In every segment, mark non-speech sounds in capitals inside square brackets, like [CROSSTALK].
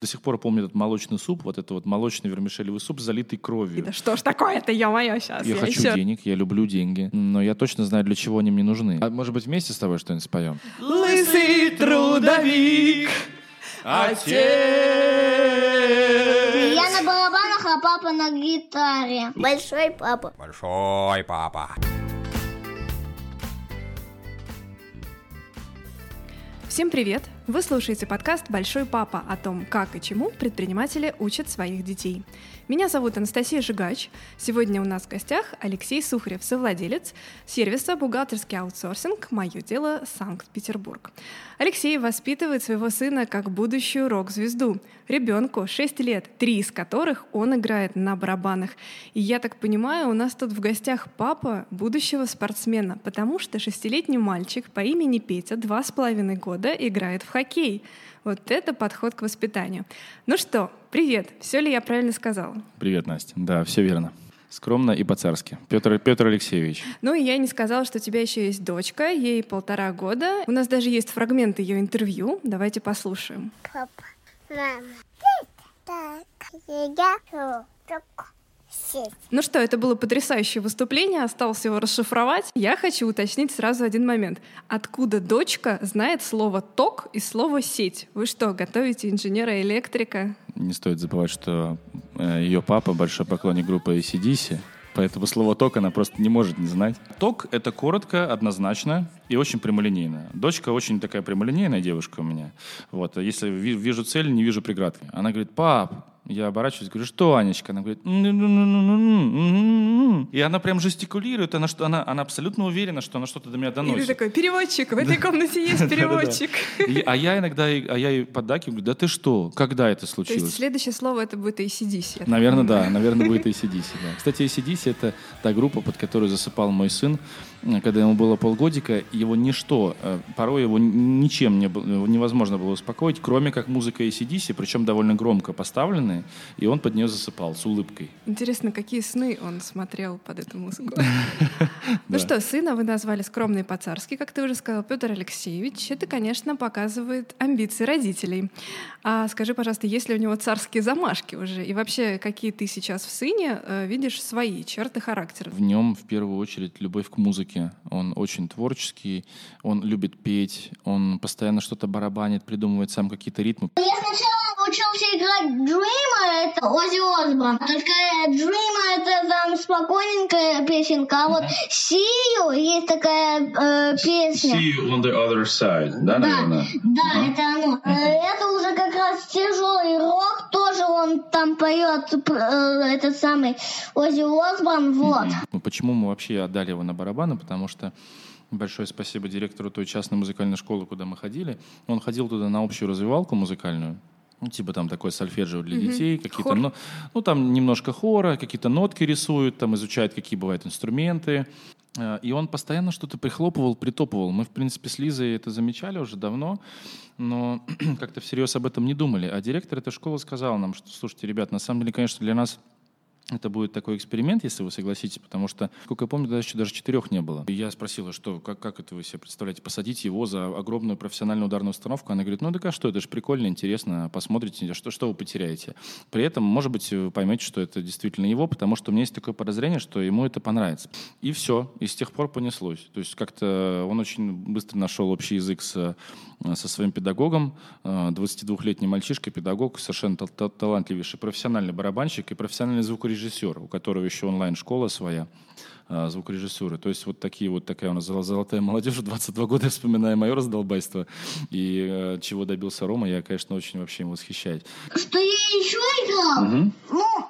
До сих пор помню этот молочный суп, вот это вот молочный вермишелевый суп, залитый кровью. Да что ж такое-то, ё-моё, сейчас. Я, хочу еще... денег, я люблю деньги, но я точно знаю, для чего они мне нужны. А может быть, вместе с тобой что-нибудь споем? Лысый трудовик, отец. Я на барабанах, а папа на гитаре. Большой папа. Большой папа. Всем привет! Вы слушаете подкаст «Большой папа» о том, как и чему предприниматели учат своих детей. Меня зовут Анастасия Жигач. Сегодня у нас в гостях Алексей Сухарев, совладелец сервиса «Бухгалтерский аутсорсинг. Мое дело. Санкт-Петербург». Алексей воспитывает своего сына как будущую рок-звезду. Ребенку 6 лет, три из которых он играет на барабанах. И я так понимаю, у нас тут в гостях папа будущего спортсмена, потому что шестилетний мальчик по имени Петя два с половиной года играет в хоккей. Вот это подход к воспитанию. Ну что, привет, все ли я правильно сказала? Привет, Настя. Да, все верно. Скромно и по-царски. Петр, Петр Алексеевич. Ну и я не сказала, что у тебя еще есть дочка, ей полтора года. У нас даже есть фрагмент ее интервью. Давайте послушаем. Папа, мама, так, я сеть. Ну что, это было потрясающее выступление, осталось его расшифровать. Я хочу уточнить сразу один момент. Откуда дочка знает слово «ток» и слово «сеть»? Вы что, готовите инженера-электрика? Не стоит забывать, что э, ее папа большой поклонник группы ACDC, поэтому слово «ток» она просто не может не знать. Ток — это коротко, однозначно и очень прямолинейно. Дочка очень такая прямолинейная девушка у меня. Вот. Если ви- вижу цель, не вижу преград. Она говорит, пап, я оборачиваюсь, говорю, что, Анечка? Она говорит, «Ну-ну-ну-ну-ну-ну-ну-ну». и она прям жестикулирует, она, что, она, она абсолютно уверена, что она что-то до меня И доносит. ты такой, переводчик, в этой комнате есть [LAUGHS] переводчик. А я иногда, а я ей поддакиваю, говорю, да ты что, когда это То есть случилось? следующее слово это будет ACDC. Наверное, да, наверное, будет [LAUGHS] ACDC. Да. Кстати, ACDC — это та группа, под которую засыпал мой сын, э, когда ему было полгодика. Его ничто, э, порой его ничем не, был- невозможно было успокоить, кроме как музыка ACDC, причем довольно громко поставленная, и он под нее засыпал с улыбкой. Интересно, какие сны он смотрел под эту музыку. [LAUGHS] Ну что, сына вы назвали скромный по-царски, как ты уже сказал, Петр Алексеевич. Это, конечно, показывает амбиции родителей. А скажи, пожалуйста, есть ли у него царские замашки уже? И вообще, какие ты сейчас в сыне э, видишь свои черты характера? В нем в первую очередь любовь к музыке. Он очень творческий, он любит петь, он постоянно что-то барабанит, придумывает сам какие-то ритмы. Я сначала учился играть Dreamer, это Оззи Осборн. Только Dreamer это там спокойненькая песенка, а вот See You есть такая э, песня. you on the other side, да, Да, да, это оно. Э, Это уже как раз тяжелый рок, тоже он там поет э, этот самый Оззи Осборн, вот. Ну, Почему мы вообще отдали его на барабаны? Потому что большое спасибо директору той частной музыкальной школы, куда мы ходили. Он ходил туда на общую развивалку музыкальную. Ну, типа там такое сольфеджио для детей, какие-то, Хор. ну, ну, там немножко хора, какие-то нотки рисуют, там изучают, какие бывают инструменты. Э, И он постоянно что-то прихлопывал, притопывал. Мы, в принципе, с Лизой это замечали уже давно, но [CLEARS THROAT] как-то всерьез об этом не думали. А директор этой школы сказал нам, что, слушайте, ребят, на самом деле, конечно, для нас это будет такой эксперимент, если вы согласитесь, потому что, сколько я помню, тогда еще даже четырех не было. И я спросила, что, как, как это вы себе представляете, посадить его за огромную профессиональную ударную установку? Она говорит, ну так а что, это же прикольно, интересно, посмотрите, что, что вы потеряете. При этом, может быть, вы поймете, что это действительно его, потому что у меня есть такое подозрение, что ему это понравится. И все, и с тех пор понеслось. То есть как-то он очень быстро нашел общий язык с, со своим педагогом, э, 22-летний мальчишка, педагог, совершенно тал- тал- талантливейший профессиональный барабанщик и профессиональный звукорежиссер, у которого еще онлайн-школа своя э, звукорежиссуры. То есть вот такие вот такая у нас золо- золотая молодежь, в 22 года я вспоминаю мое раздолбайство и э, чего добился Рома, я, конечно, очень вообще им восхищаюсь. Что я еще играл? Ну,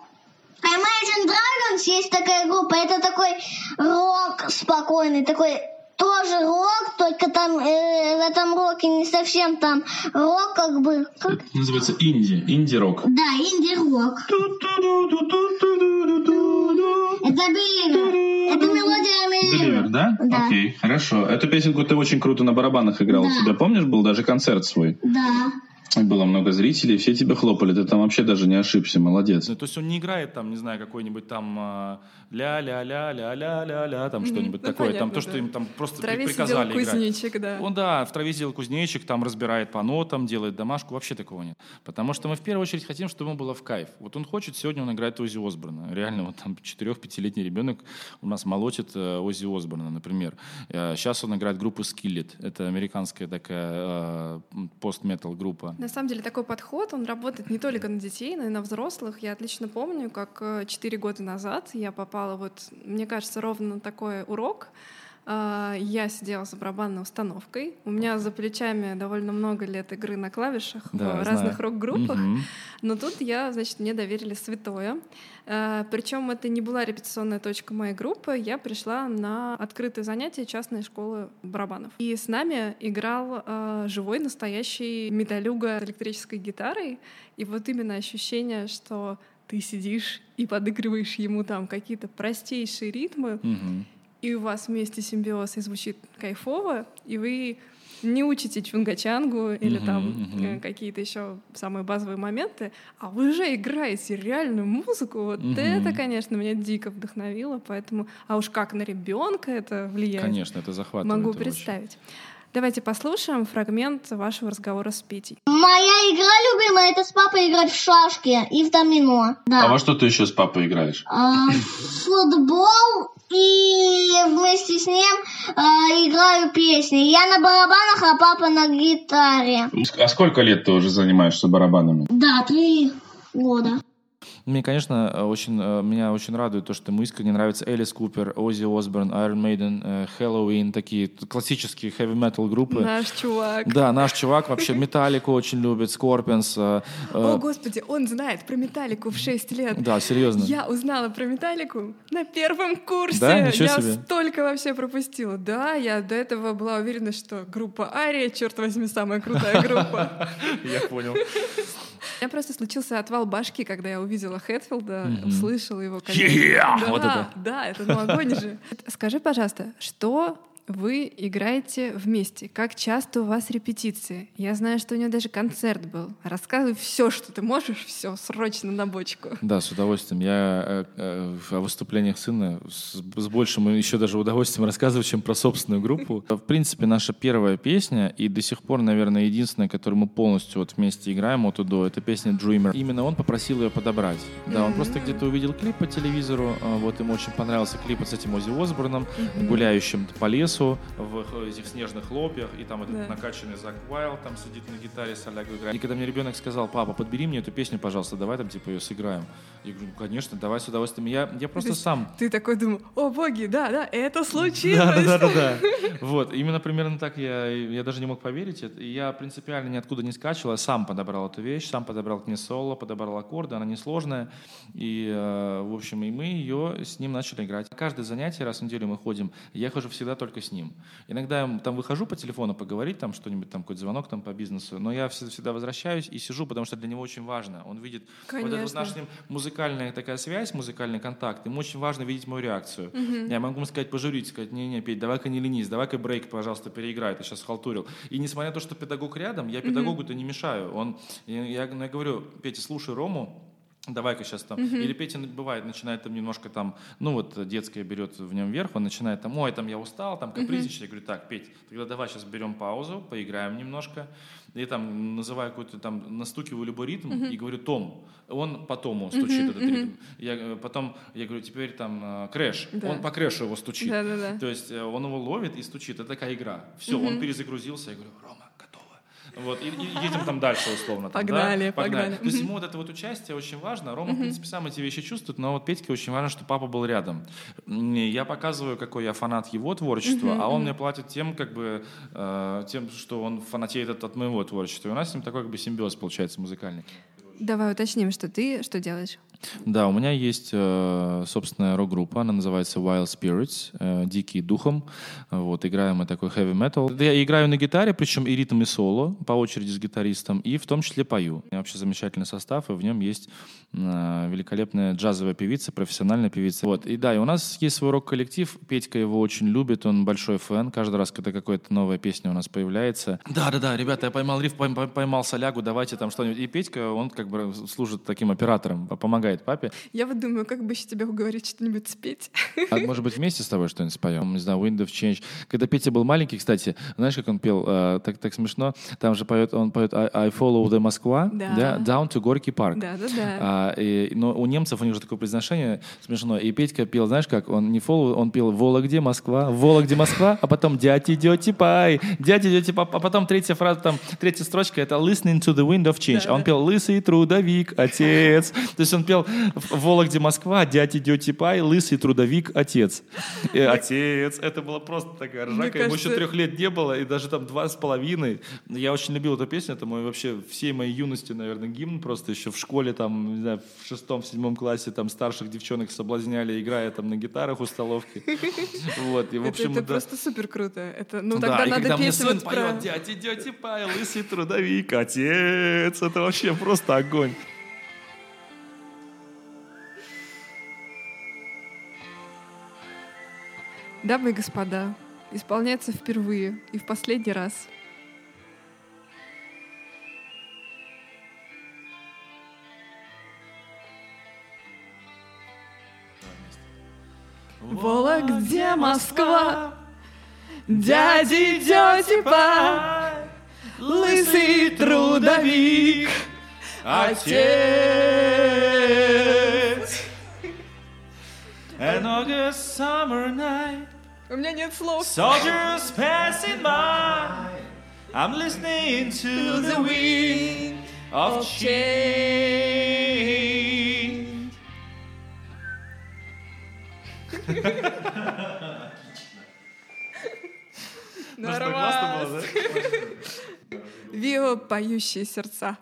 Imagine Dragons есть такая группа, это такой рок спокойный, такой тоже рок, только там э, в этом роке не совсем там рок, как бы, как? называется инди, инди-рок. Да, инди-рок. Это Беливер. Это мелодия Беливер. да? Да. Окей, хорошо. Эту песенку ты очень круто на барабанах играл у Да. себя, помнишь, был даже концерт свой? Да. Было много зрителей, все тебя хлопали, ты там вообще даже не ошибся, молодец. Ну, то есть он не играет там, не знаю, какой-нибудь там ля-ля-ля-ля-ля-ля-ля, там что-нибудь ну, такое, понятно, там то, что да. им там просто в траве приказали сидел кузнечик, играть. да. Он, да, в траве сидел кузнечик, там разбирает по нотам, делает домашку, вообще такого нет. Потому что мы в первую очередь хотим, чтобы ему было в кайф. Вот он хочет, сегодня он играет Ози Осборна. Реально, вот там 4-5-летний ребенок у нас молотит э, Ози Осборна, например. Сейчас э, он играет группу Skillet. Это американская такая э, пост-метал группа. На самом деле такой подход, он работает не только на детей, но и на взрослых. Я отлично помню, как 4 года назад я попала вот, мне кажется, ровно на такой урок, я сидела за барабанной установкой. У меня за плечами довольно много лет игры на клавишах да, в разных рок-группах. Угу. Но тут я, значит, мне доверили святое. А, Причем это не была репетиционная точка моей группы. Я пришла на открытые занятия частной школы барабанов. И с нами играл а, живой, настоящий металюга с электрической гитарой. И вот именно ощущение, что ты сидишь и подыгрываешь ему там какие-то простейшие ритмы, угу и у вас вместе симбиоз и звучит кайфово, и вы не учите чунгачангу или mm-hmm, там mm-hmm. какие-то еще самые базовые моменты, а вы уже играете реальную музыку. Вот mm-hmm. это, конечно, меня дико вдохновило, поэтому, а уж как на ребенка это влияет. Конечно, это захватывает. Могу представить. Очень. Давайте послушаем фрагмент вашего разговора с Петей. Моя игра любимая это с папой играть в шашки и в домино. Да. А во что ты еще с папой играешь? А, футбол и вместе с ним э, играю песни. Я на барабанах, а папа на гитаре. А сколько лет ты уже занимаешься барабанами? Да, три года. Мне, конечно, э, очень, э, меня очень радует то, что ему искренне нравится Элис Купер, Оззи Осборн, Iron Maiden, Helloween, такие классические heavy metal группы. Наш чувак. Да, наш чувак вообще Металлику очень любит, Скорпионс. Э, О, господи, он знает про Металлику в 6 лет. Да, серьезно. Я узнала про Металлику на первом курсе. Да, ничего я себе. столько вообще пропустила. Да, я до этого была уверена, что группа Ария, черт возьми, самая крутая группа. [LAUGHS] Я понял. У меня просто случился отвал башки, когда я увидела Хэтфилда, услышала его. Yeah! Да, вот это. да, это ну огонь же. [LAUGHS] Скажи, пожалуйста, что вы играете вместе. Как часто у вас репетиции? Я знаю, что у него даже концерт был. Рассказывай все, что ты можешь, все срочно на бочку. Да, с удовольствием. Я э, э, о выступлениях сына с, с большим еще даже удовольствием рассказываю, чем про собственную группу. В принципе, наша первая песня и до сих пор, наверное, единственная, которую мы полностью вот вместе играем от и до, это песня Dreamer. Именно он попросил ее подобрать. Да, он просто где-то увидел клип по телевизору, а, вот ему очень понравился клип с этим Ози Осборном, гуляющим по лесу лесу в этих снежных хлопьях, и там этот да. накачанный Зак Уайл там сидит на гитаре, солягу играет. И когда мне ребенок сказал, папа, подбери мне эту песню, пожалуйста, давай там типа ее сыграем. Я говорю, ну, конечно, давай с удовольствием. Я, я просто ты, сам... Ты такой думал, о боги, да, да, это случилось. Да, да, да, да. [LAUGHS] Вот, именно примерно так я, я даже не мог поверить. Я принципиально ниоткуда не скачивал, я сам подобрал эту вещь, сам подобрал к ней соло, подобрал аккорды, она несложная. И, э, в общем, и мы ее с ним начали играть. Каждое занятие, раз в неделю мы ходим, я хожу всегда только с ним. Иногда я там выхожу по телефону поговорить, там что-нибудь, там какой-то звонок там по бизнесу, но я всегда, всегда возвращаюсь и сижу, потому что для него очень важно. Он видит Конечно. вот эту вот наша музыкальная такая связь, музыкальный контакт. Ему очень важно видеть мою реакцию. Угу. Я могу ему сказать, пожурить, сказать, не-не, Петь, давай-ка не ленись, давай-ка брейк, пожалуйста, переиграй, ты сейчас халтурил. И несмотря на то, что педагог рядом, я педагогу-то не мешаю. Он, я, я, я говорю, Петя, слушай Рому, давай-ка сейчас там. Uh-huh. Или Петя бывает, начинает там немножко там, ну вот детское берет в нем верх, он начинает там, ой, там я устал, там капризничать. Uh-huh. Я говорю, так, Петь, тогда давай сейчас берем паузу, поиграем немножко. И там называю какой-то там, настукиваю любой ритм uh-huh. и говорю, том. Он по тому стучит uh-huh. этот ритм. Я, э, потом я говорю, теперь там э, crash. Да. Он по крэшу его стучит. Да-да-да. То есть э, он его ловит и стучит. Это такая игра. Все, uh-huh. он перезагрузился. Я говорю, Рома, вот, и, и едем там дальше, условно. Там, погнали, да? погнали, погнали. То есть [LAUGHS] ему вот это вот участие очень важно. Рома, в принципе, сам эти вещи чувствует, но вот Петьке очень важно, что папа был рядом. Я показываю, какой я фанат его творчества, а он мне платит тем, как бы, э, тем, что он фанатеет от, от моего творчества. И у нас с ним такой как бы симбиоз получается музыкальный. Давай уточним, что ты что делаешь? Да, у меня есть э, собственная рок-группа, она называется Wild Spirits, э, Дикий духом. Вот, играем мы такой heavy metal. Я играю на гитаре, причем и ритм, и соло, по очереди с гитаристом, и в том числе пою. У меня вообще замечательный состав, и в нем есть э, великолепная джазовая певица, профессиональная певица. Вот, и да, и у нас есть свой рок-коллектив, Петька его очень любит, он большой фэн, каждый раз, когда какая-то новая песня у нас появляется. Да-да-да, ребята, я поймал риф, поймал солягу, давайте там что-нибудь. И Петька, он как бы служит таким оператором, помогает папе. Я вот думаю, как бы еще тебя уговорить что-нибудь спеть. А может быть, вместе с тобой что-нибудь споем? Не знаю, Wind of Change. Когда Петя был маленький, кстати, знаешь, как он пел? Э, так, так смешно. Там же поет, он поет I, I follow the Москва, да. да, down to Горький парк. Да, да, да. А, и, но у немцев у них же такое произношение смешно. И Петька пел, знаешь как? Он не follow, он пел Вологде, Москва, Вологде, Москва, а потом дядь идете пай, дядь идете пай. А потом третья фраза, там, третья строчка, это listening to the wind of change. Да, а он да. пел лысый трудовик, отец. То есть он пел в Вологде, Москва, дядь идете пай, лысый трудовик, отец. И, отец. Это было просто такая ржака. Ему еще трех лет не было, и даже там два с половиной. Я очень любил эту песню. Это мой вообще всей моей юности, наверное, гимн. Просто еще в школе, там, не знаю, в шестом, в седьмом классе там старших девчонок соблазняли, играя там на гитарах у столовки. Вот. И, в общем, это, просто супер круто. Это, ну, тогда да, надо сын вот поет, дядь идете пай, лысый трудовик, отец. Это вообще просто огонь. Дамы и господа, исполняется впервые и в последний раз. Вологде, Москва, дяди, тети, па, лысый трудовик, отец. An August summer night У меня нет слов. Soldiers passing by. I'm listening to the wind of change. [LAUGHS] Нормально. [LAUGHS] Вио поющие сердца.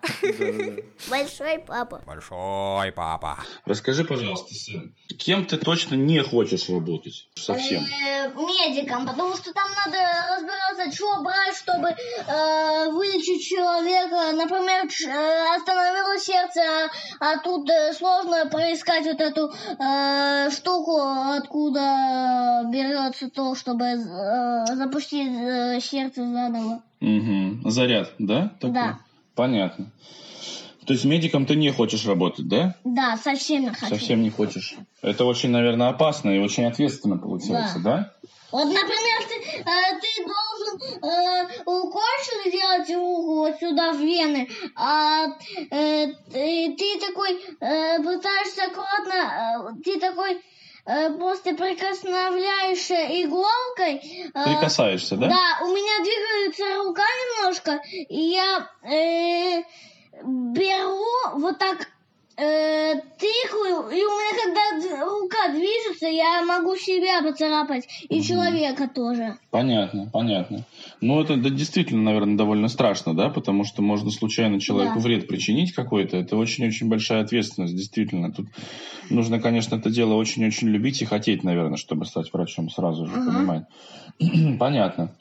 Большой папа. Большой папа. Расскажи, пожалуйста, сын, кем ты точно не хочешь работать? Совсем. Э, медиком, потому что там надо разбираться, что брать, чтобы э, вылечить человека. Например, э, остановилось сердце, а тут э, сложно проискать вот эту э, штуку, откуда берется то, чтобы запустить сердце заново. Угу. Заряд, да? Такой? Да. Понятно. То есть медиком ты не хочешь работать, да? Да, совсем не хочу. Совсем не хочешь. Это очень, наверное, опасно и очень ответственно получается, да? да? Вот, например, ты, э, ты должен э, укольчик сделать руку вот сюда в вены, а э, ты, ты такой э, пытаешься аккуратно, э, ты такой после прикосновляешься иголкой... Э, Прикасаешься, да? Да, у меня двигается рука немножко, и я э, беру вот так э, тыкаю, и у меня когда рука движется, я могу себя поцарапать, и угу. человека тоже. Понятно, понятно. Ну, это да, действительно, наверное, довольно страшно, да, потому что можно случайно человеку да. вред причинить какой-то. Это очень-очень большая ответственность, действительно. Тут нужно, конечно, это дело очень-очень любить и хотеть, наверное, чтобы стать врачом сразу же, угу. понимать. [CLEARS THROAT] Понятно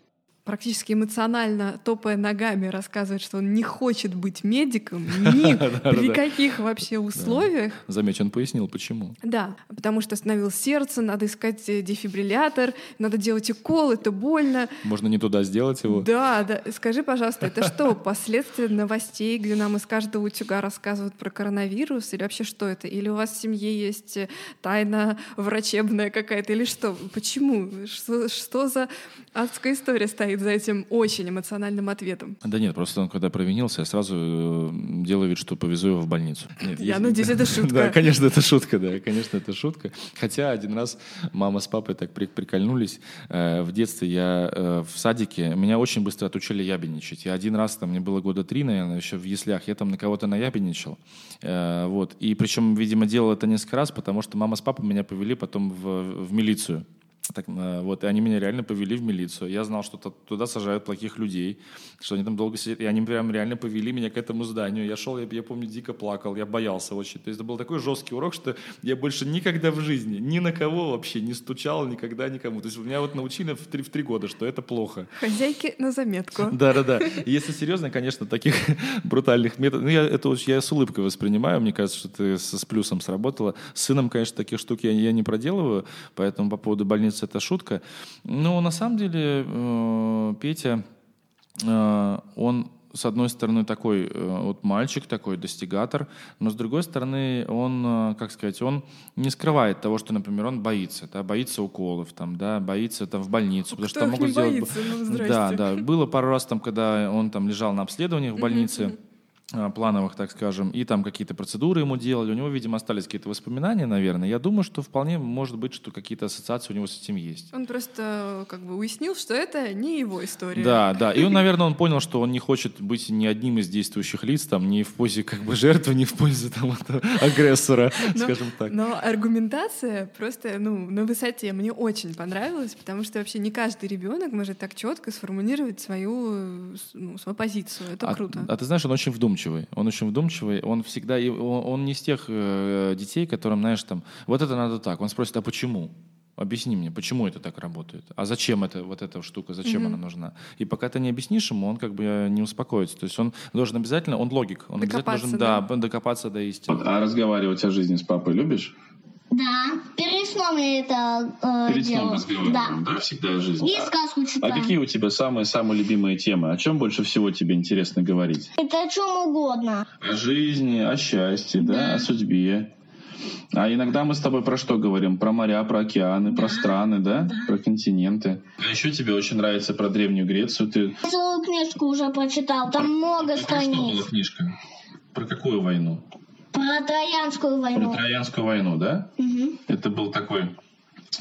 практически эмоционально топая ногами рассказывает, что он не хочет быть медиком [LAUGHS] ни при каких вообще условиях. Заметь, он пояснил, почему. Да, потому что остановилось сердце, надо искать э, дефибриллятор, надо делать укол, это больно. Можно не туда сделать его. Да, да. Скажи, пожалуйста, это что, последствия новостей, где нам из каждого утюга рассказывают про коронавирус, или вообще что это? Или у вас в семье есть э, тайна врачебная какая-то, или что? Почему? Что, что за адская история стоит? Стоит за этим очень эмоциональным ответом. Да нет, просто он когда провинился, я сразу э, делаю вид, что повезу его в больницу. [LAUGHS] Нет, я есть... надеюсь, это [LAUGHS] шутка. Да, конечно, это шутка, да, конечно, это шутка. Хотя один раз мама с папой так прикольнулись. Э, в детстве я э, в садике, меня очень быстро отучили ябедничать. Я один раз, там, мне было года три, наверное, еще в яслях, я там на кого-то наябедничал. Вот. И причем, видимо, делал это несколько раз, потому что мама с папой меня повели потом в, в милицию. Так, вот, и они меня реально повели в милицию. Я знал, что туда сажают плохих людей, что они там долго сидят. И они прям реально повели меня к этому зданию. Я шел, я, я помню, дико плакал, я боялся очень. То есть это был такой жесткий урок, что я больше никогда в жизни ни на кого вообще не стучал, никогда никому. То есть меня вот научили в три, в три года, что это плохо. Хозяйки на заметку. [LAUGHS] Да-да-да. Если серьезно, конечно, таких [LAUGHS] брутальных методов... Ну, я это я с улыбкой воспринимаю. Мне кажется, что ты с, с плюсом сработала. С сыном, конечно, таких штук я, я не проделываю, поэтому по поводу больницы это шутка. Но на самом деле э, Петя, э, он с одной стороны такой э, вот мальчик такой достигатор, но с другой стороны он, как сказать, он не скрывает того, что, например, он боится, да, боится уколов, там, да, боится там в больницу, потому Кто что могут сделать. Боится? Ну, да, да, было пару раз там, когда он там лежал на обследованиях в больнице. А, плановых, так скажем, и там какие-то процедуры ему делали. У него, видимо, остались какие-то воспоминания, наверное. Я думаю, что вполне может быть, что какие-то ассоциации у него с этим есть. Он просто как бы уяснил, что это не его история. Да, да. И он, [LAUGHS] наверное, он понял, что он не хочет быть ни одним из действующих лиц, там, ни в позе как бы жертвы, ни в позе там, агрессора, [LAUGHS] но, скажем так. Но аргументация просто, ну, на высоте мне очень понравилась, потому что вообще не каждый ребенок может так четко сформулировать свою, ну, свою позицию. Это а, круто. А ты знаешь, он очень вдумчивый вдумчивый. Он очень вдумчивый. Он всегда... Он, он не из тех э, детей, которым, знаешь, там, вот это надо так. Он спросит, а почему? Объясни мне, почему это так работает? А зачем это, вот эта штука, зачем mm-hmm. она нужна? И пока ты не объяснишь ему, он как бы э, не успокоится. То есть он должен обязательно, он логик, он обязательно должен да? Да, докопаться до истины. А разговаривать о жизни с папой любишь? Да, перед сном я это э, Перед делаю. сном разговариваем, да. да, всегда о жизни. И сказку читаю. А какие у тебя самые-самые любимые темы? О чем больше всего тебе интересно говорить? Это о чем угодно. О жизни, о счастье, да, да о судьбе. А иногда мы с тобой про что говорим? Про моря, про океаны, да. про страны, да? да? Про континенты. А еще тебе очень нравится про Древнюю Грецию. Ты целую книжку уже прочитал, там много а страниц. Про что была книжка? Про какую войну? Про Троянскую войну. Про Троянскую войну, да? Угу. Это был такой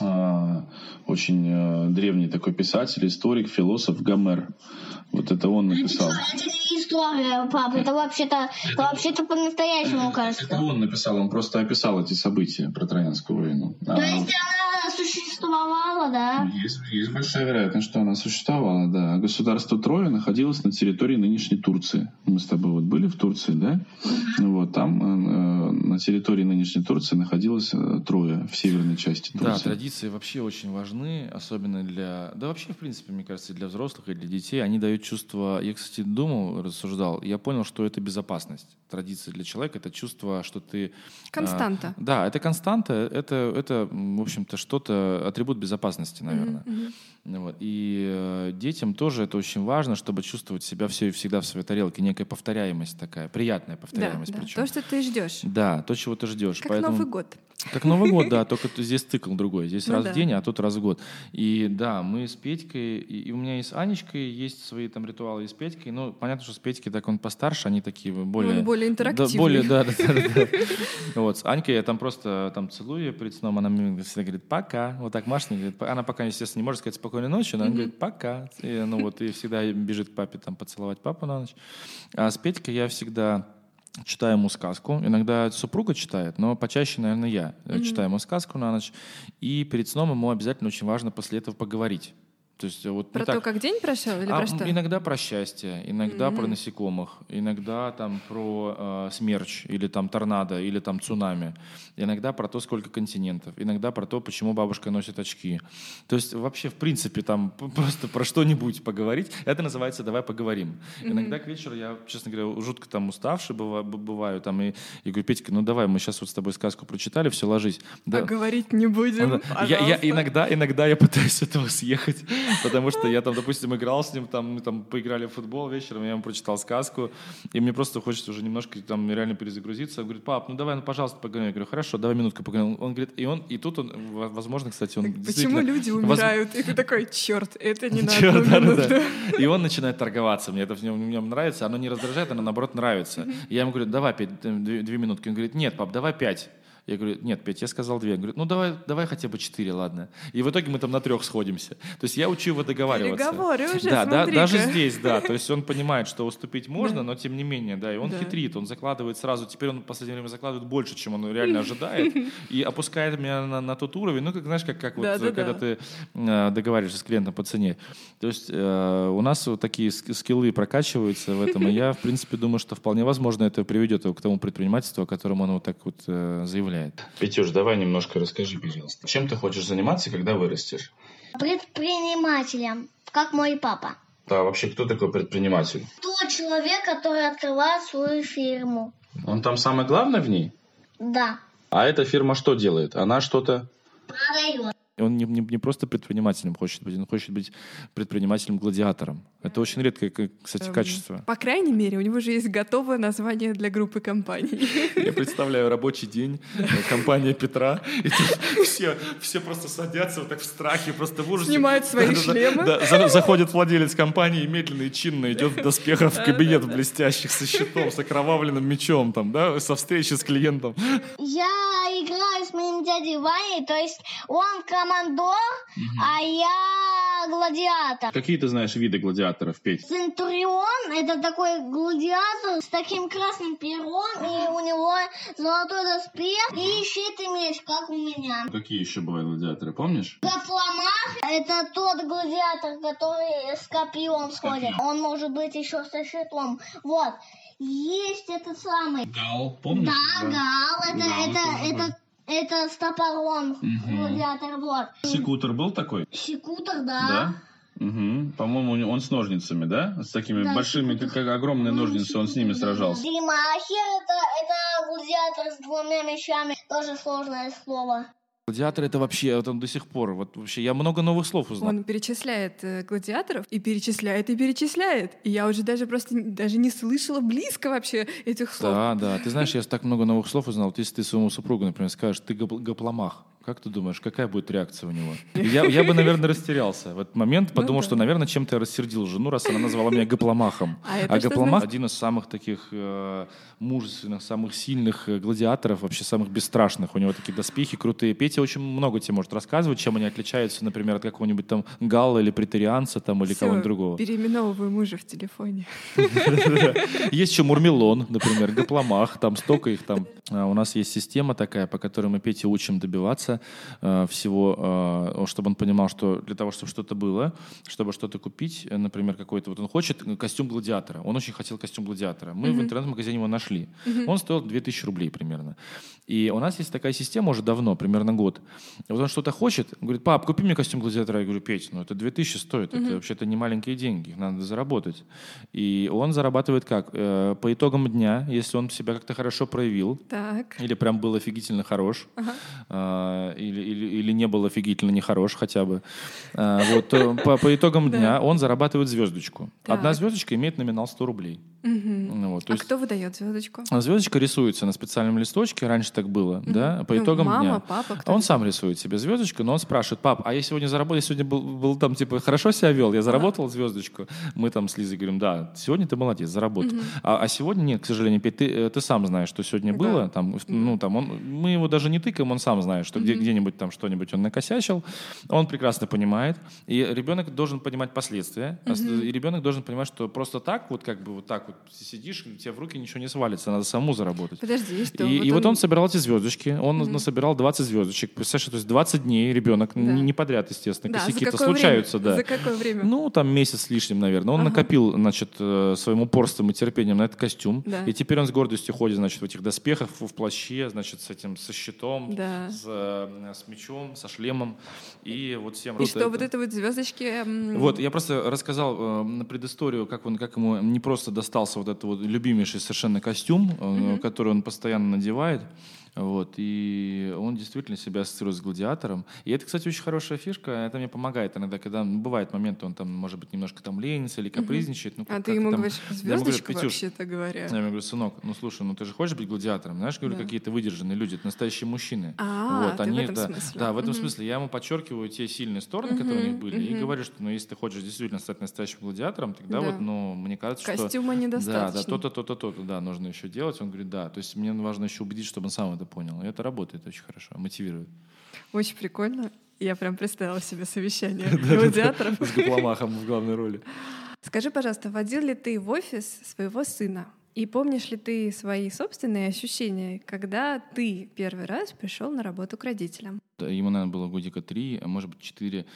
а, очень а, древний такой писатель, историк, философ Гомер. Вот это он написал. Это не история, папа, это вообще-то это, вообще-то по-настоящему кажется. Это он написал, он просто описал эти события про Троянскую войну. То а, есть она существовала, да? Есть, есть большая вероятность, что она существовала, да. Государство Троя находилось на территории нынешней Турции. Мы с тобой вот были в Турции, да? Uh-huh. Вот там э, на территории нынешней Турции находилось э, Троя в северной части Турции. Да, традиции вообще очень важны, особенно для, да вообще в принципе, мне кажется, и для взрослых, и для детей. Они дают чувство, я, кстати, думал, рассуждал, я понял, что это безопасность. Традиции для человека — это чувство, что ты... Константа. А, да, это константа, это, это в общем-то, что-то, атрибут безопасности, наверное. Mm-hmm. Вот. И э, детям тоже это очень важно, чтобы чувствовать себя все и всегда в своей тарелке, некая повторяемость такая, приятная повторяемость. Да, причем. то, что ты ждешь. Да, то, чего ты ждешь. Как Поэтому... Новый год. Как Новый год, да, [LAUGHS] только здесь цикл другой. Здесь ну, раз да. в день, а тут раз в год. И да, мы с Петькой, и, и у меня и с Анечкой есть свои там ритуалы, и с Петькой. Ну, понятно, что с Петькой так он постарше, они такие более... Он более интерактивный. Да, более, да, да, да, да. [LAUGHS] Вот, с Анькой я там просто там целую перед сном, она мне всегда говорит «пока». Вот так Маша говорит, она пока, естественно, не может сказать «спокойной ночи», но она говорит «пока». И, ну вот, и всегда бежит к папе там поцеловать папу на ночь. А с Петькой я всегда читаю ему сказку. Иногда супруга читает, но почаще, наверное, я mm-hmm. читаю ему сказку на ночь. И перед сном ему обязательно очень важно после этого поговорить. То есть, вот про то, как день прошел или а, про что? Иногда про счастье, иногда mm-hmm. про насекомых, иногда там про э, смерч или там торнадо или там цунами, иногда про то, сколько континентов, иногда про то, почему бабушка носит очки. То есть вообще в принципе там [LAUGHS] просто про что-нибудь поговорить. Это называется «давай поговорим». Mm-hmm. Иногда к вечеру я, честно говоря, жутко там уставший бываю, бываю там и, и говорю, Петька, ну давай, мы сейчас вот с тобой сказку прочитали, все, ложись. Да. А говорить не будем, я, я, иногда, иногда я пытаюсь этого [LAUGHS] съехать. Потому что я там, допустим, играл с ним, там, мы там поиграли в футбол вечером, я ему прочитал сказку, и мне просто хочется уже немножко там реально перезагрузиться. Он говорит, пап, ну давай, ну пожалуйста, поговорим. Я говорю, хорошо, давай минутку поговорим. Он говорит, и он, и тут он, возможно, кстати, он Почему люди умирают? Воз... И ты такой, черт, это не надо. Да, да, да. И он начинает торговаться. Мне это в нем, в нем нравится. Оно не раздражает, оно наоборот нравится. Я ему говорю, давай пять, две, две минутки. Он говорит, нет, пап, давай пять. Я говорю, нет, пять, я сказал две. Он говорит, ну давай, давай хотя бы четыре, ладно. И в итоге мы там на трех сходимся. То есть я учу его договариваться. Переговоры уже, Да, да даже здесь, да. То есть он [LAUGHS] понимает, что уступить можно, да. но тем не менее, да, и он Да. хитрит, он закладывает сразу, теперь он в последнее время закладывает больше, чем он реально [LAUGHS] ожидает, и опускает меня на, на тот уровень, ну, как знаешь, как, как вот, Да, э, да, когда да. ты э, договариваешься с клиентом по цене. То есть э, у нас вот такие ск- скиллы прокачиваются в этом, и я, в [LAUGHS] принципе, думаю, что вполне возможно это приведет его к тому предпринимательству, о котором он вот так вот э, заявляет. Петюш, давай немножко расскажи, пожалуйста. Чем ты хочешь заниматься, когда вырастешь? Предпринимателем, как мой папа. А вообще, кто такой предприниматель? Тот человек, который открывает свою фирму. Он там самый главный в ней? Да, А эта фирма что делает? Она что-то... продает. И он не, не, не просто предпринимателем хочет быть, он хочет быть предпринимателем-гладиатором. Это очень редкое, кстати, Эм, качество. По крайней мере, у него же есть готовое название для группы компаний. Я представляю рабочий день, э, компания Петра, и тут все, все просто садятся вот так в страхе, просто в ужасе. Снимают свои Да-да-да. шлемы. Да, за- заходит владелец компании и медленно и чинно идет в доспехах в кабинет в блестящих, со щитом, с окровавленным мечом, там, да, со встречи с клиентом. Я играю с моим дядей Ваней, то есть он командор, а я гладиатор. Какие ты знаешь виды гладиаторов, Петь? Центурион — это такой гладиатор с таким красным пером, и у него золотой доспех и щит и меч, как у меня. Какие еще бывают гладиаторы, помнишь? Гафламах — это тот гладиатор, который с копьем сходит. Он может быть еще со щитом. Вот. Есть этот самый. Гал, помнишь? Да, Гал, это, Гал это, это, это с топором Мгм. гладиатор, вот. Секутор был такой? Секутор, да. Угу. По-моему, он с ножницами, да? С такими Да, большими, как, как огромные ножницы, он с ними сражался. Дримахер это, это гладиатор с двумя мечами. Тоже сложное слово. Гладиатор это вообще, вот он до сих пор, вот вообще, я много новых слов узнал. Он перечисляет э, гладиаторов и перечисляет и перечисляет. И я уже даже просто даже не слышала близко вообще этих слов. Да, да. Ты знаешь, я так много новых слов узнал. Вот если ты своему супругу, например, скажешь, ты гопл- гопломах, как ты думаешь, какая будет реакция у него? Я, я бы, наверное, растерялся в этот момент, подумал, Ну да. что, наверное, чем-то я рассердил жену, раз она назвала меня гопломахом. А это что гопломах значит? один из самых таких э, мужественных, самых сильных э, гладиаторов, вообще самых бесстрашных. У него такие доспехи крутые. Петя очень много тебе может рассказывать, чем они отличаются, например, от какого-нибудь там галла или претерианца там, или кого-нибудь другого. Переименовываю мужа в телефоне. [LAUGHS] Есть еще Мурмелон, например, Гопломах, там столько их там. А, У нас есть система такая, по которой мы Пете учим добиваться э, всего, э, чтобы он понимал, что для того, чтобы что-то было, чтобы что-то купить, э, например, какой-то, вот он хочет костюм гладиатора, он очень хотел костюм гладиатора. Мы в интернет-магазине его нашли. Он стоил 2000 рублей примерно. И у нас есть такая система уже давно, примерно год. Вот он что-то хочет, говорит, пап, купи мне костюм гладиатора. Я говорю, Петь, ну это 2000 стоит, это вообще-то не маленькие деньги, их надо заработать. И он зарабатывает как? По итогам дня, если он себя как-то хорошо проявил, Так. или прям был офигительно хорош, а, или, или, или не был офигительно нехорош хотя бы, а, вот, то по, по итогам дня он зарабатывает звездочку. Одна звездочка имеет номинал 100 рублей. Ну вот, А есть кто выдает звездочку? а звездочка рисуется на специальном листочке, раньше так было, да, по Ну, итогам мама, дня. папа, кто А он сам рисует себе звездочку, но он спрашивает, пап, а я сегодня заработал, я сегодня был, был там, типа, хорошо себя вел, я заработал звездочку. Мы там с Лизой говорим, да, сегодня ты молодец, заработал. А, а сегодня нет, к сожалению, Петь, ты, э, ты сам знаешь, что сегодня Да. было, там, ну, там, он, мы его даже не тыкаем, он сам знает, что где, где-нибудь там что-нибудь он накосячил, он прекрасно понимает, и ребенок должен понимать последствия, а с- и ребенок должен понимать, что просто так, вот как бы вот так вот сидишь, тебе в руки ничего не свалится, надо саму заработать. Подожди, что? И, и вот он собирал эти звездочки, он насобирал 20 звездочек. Представляешь, то есть 20 дней ребенок, не, не подряд, естественно, Да, косяки-то случаются, время? да. За какое время? Ну, там месяц с лишним, наверное. Он Ага. накопил, значит, э, своим упорством и терпением на этот костюм. Да. И теперь он с гордостью ходит, значит, в этих доспехах, в, плаще, значит, с этим, со щитом, Да. с, э, с мечом, со шлемом. И вот всем И вот что, вот это вот звездочки... м, вот, я просто рассказал э, предысторию, как, он, как ему не просто достался вот этот вот любимейший совершенно костюм, э, который он постоянно надевает. Вот, и он действительно себя ассоциирует с гладиатором. И это, кстати, очень хорошая фишка. Это мне помогает иногда, когда ну, бывают моменты, он там, может быть, немножко там ленится или капризничает. Ну, А ты ему там- говоришь, звездочка «Петюш, вообще-то говоря. я ему говорю, сынок, ну слушай, ну ты же хочешь быть гладиатором, знаешь, говорю, Да. какие-то выдержанные люди, это настоящие мужчины. А, вот, ты в они, этом да, смысле. да, в этом смысле я ему подчеркиваю те сильные стороны, которые у них были, и говорю, что, ну, если ты хочешь действительно стать настоящим гладиатором, тогда Да. вот, ну, мне кажется, что Костюма да, недостаточно. да, то-то, то-то, то-то, да, нужно еще делать. Он говорит, да, то есть мне важно еще убедить, чтобы он сам это правда понял. И это работает очень хорошо, мотивирует. Очень прикольно. Я прям представила себе совещание [LAUGHS] гладиаторов. С дипломахом в главной роли. Скажи, пожалуйста, водил ли ты в офис своего сына? И помнишь ли ты свои собственные ощущения, когда ты первый раз пришел на работу к родителям? Ему, наверное, было годика три, а может быть, четыре.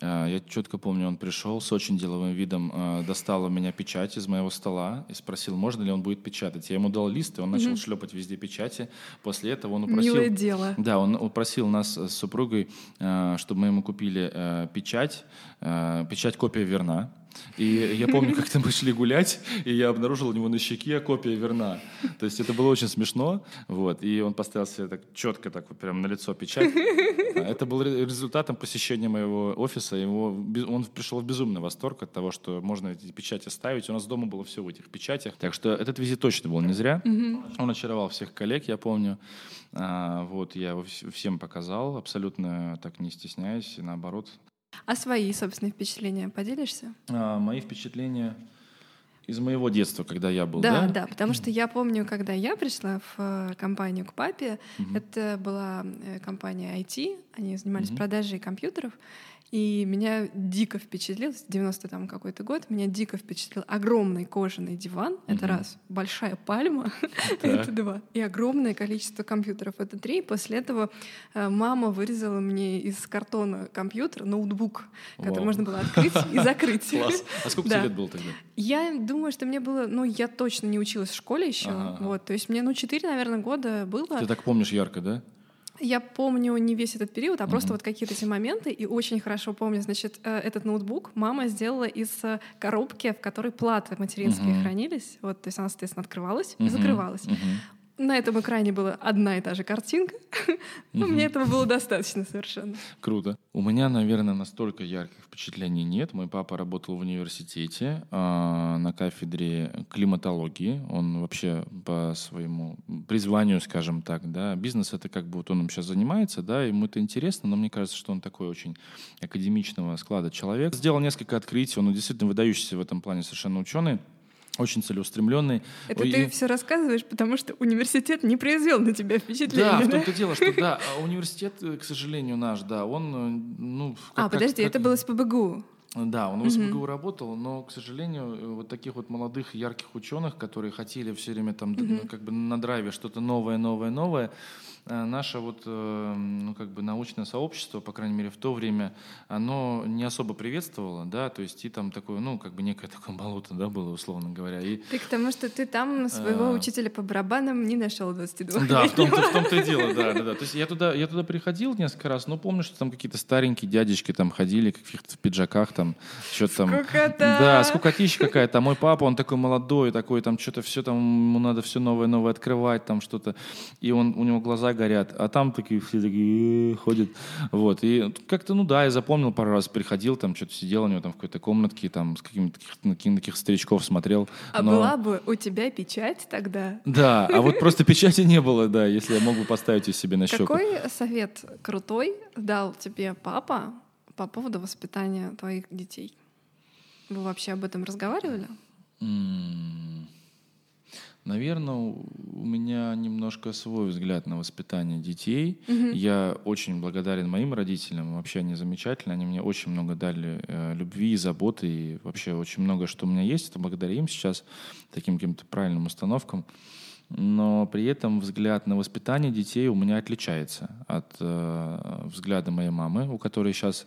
А, я четко помню, он пришел с очень деловым видом, а, достал у меня печать из моего стола и спросил, можно ли он будет печатать. Я ему дал лист, и он начал mm шлепать везде печати. После этого он упросил... Милое дело. Да, он упросил нас с супругой, чтобы мы ему купили печать. Печать копия верна. И я помню, как-то мы шли гулять, и я обнаружил у него на щеке копия верна. То есть это было очень смешно. Вот. И он поставил себе так четко, так вот прям на лицо печать. Это был результатом посещения моего офиса. Его, он пришел в безумный восторг от того, что можно эти печати ставить. У нас дома было все в этих печатях. Так что этот визит точно был не зря. Он очаровал всех коллег, я помню. А, вот, я его всем показал, абсолютно так не стесняясь, и наоборот, а свои собственные впечатления поделишься? А, мои впечатления из моего детства, когда я был, да? Да, да, потому что я помню, когда я пришла в э, компанию к папе, угу. это была э, компания IT, они занимались угу. продажей компьютеров, и меня дико впечатлил, 90 там какой-то год, меня дико впечатлил огромный кожаный диван, угу. это раз, большая пальма, [LAUGHS] это два, и огромное количество компьютеров, это три. После этого э, мама вырезала мне из картона компьютер, ноутбук, который можно было открыть и [LAUGHS] закрыть. Класс. А сколько тебе лет было тогда? Я думаю, что мне было, ну, я точно не училась в школе еще, вот, то есть мне, ну, 4, наверное, года было. Ты так помнишь ярко, да? Я помню не весь этот период, а mm-hmm. просто вот какие-то эти моменты, и очень хорошо помню, значит, э, этот ноутбук мама сделала из э, коробки, в которой платы материнские mm-hmm. хранились. Вот, то есть она, соответственно, открывалась mm-hmm. и закрывалась. Mm-hmm на этом экране была одна и та же картинка. [LAUGHS] Но мне этого было достаточно совершенно. Круто. У меня, наверное, настолько ярких впечатлений нет. Мой папа работал в университете а, на кафедре климатологии. Он вообще по своему призванию, скажем так, да, бизнес это как бы вот он сейчас занимается, да, ему это интересно, но мне кажется, что он такой очень академичного склада человек. Сделал несколько открытий, он действительно выдающийся в этом плане совершенно ученый очень целеустремленный. Это и... ты все рассказываешь, потому что университет не произвел на тебя впечатление. Да, в том-то дело, что [LAUGHS] да, а университет, э, к сожалению, наш, да, он, э, ну... Как, а, подожди, как, это было с ПБГУ. Да, он в СПГУ угу. работал, но, к сожалению, э, вот таких вот молодых, ярких ученых, которые хотели все время там угу. как бы на драйве что-то новое, новое, новое, наше вот, э, ну, как бы научное сообщество, по крайней мере, в то время, оно не особо приветствовало, да, то есть и там такое, ну, как бы некое такое болото, да, было, условно говоря. И, ты к тому, что ты там своего а... учителя по барабанам не нашел 22 Да, в том-то, в том-то и дело, да, да, да. [LAUGHS] То есть я туда, я туда приходил несколько раз, но помню, что там какие-то старенькие дядечки там ходили, каких-то в пиджаках там, что-то там. Скукота. Да, скукотища какая-то. А мой папа, он такой молодой, такой там что-то все там, ему надо все новое-новое открывать, там что-то. И он, у него глаза горят, а там такие все такие ходят, вот, и как-то, ну да, я запомнил пару раз, приходил, там что-то сидел у него там в какой-то комнатке, там с какими-то таких, таких старичков смотрел. А но... была бы у тебя печать тогда? Да, а вот просто печати не было, да, если я мог бы поставить ее себе на щеку. Какой совет крутой дал тебе папа по поводу воспитания твоих детей? Вы вообще об этом разговаривали? Наверное, у меня немножко свой взгляд на воспитание детей. Угу. Я очень благодарен моим родителям. Вообще они замечательные. Они мне очень много дали э, любви и заботы. И вообще очень много, что у меня есть. Это благодаря им сейчас, таким каким-то правильным установкам но при этом взгляд на воспитание детей у меня отличается от э, взгляда моей мамы, у которой сейчас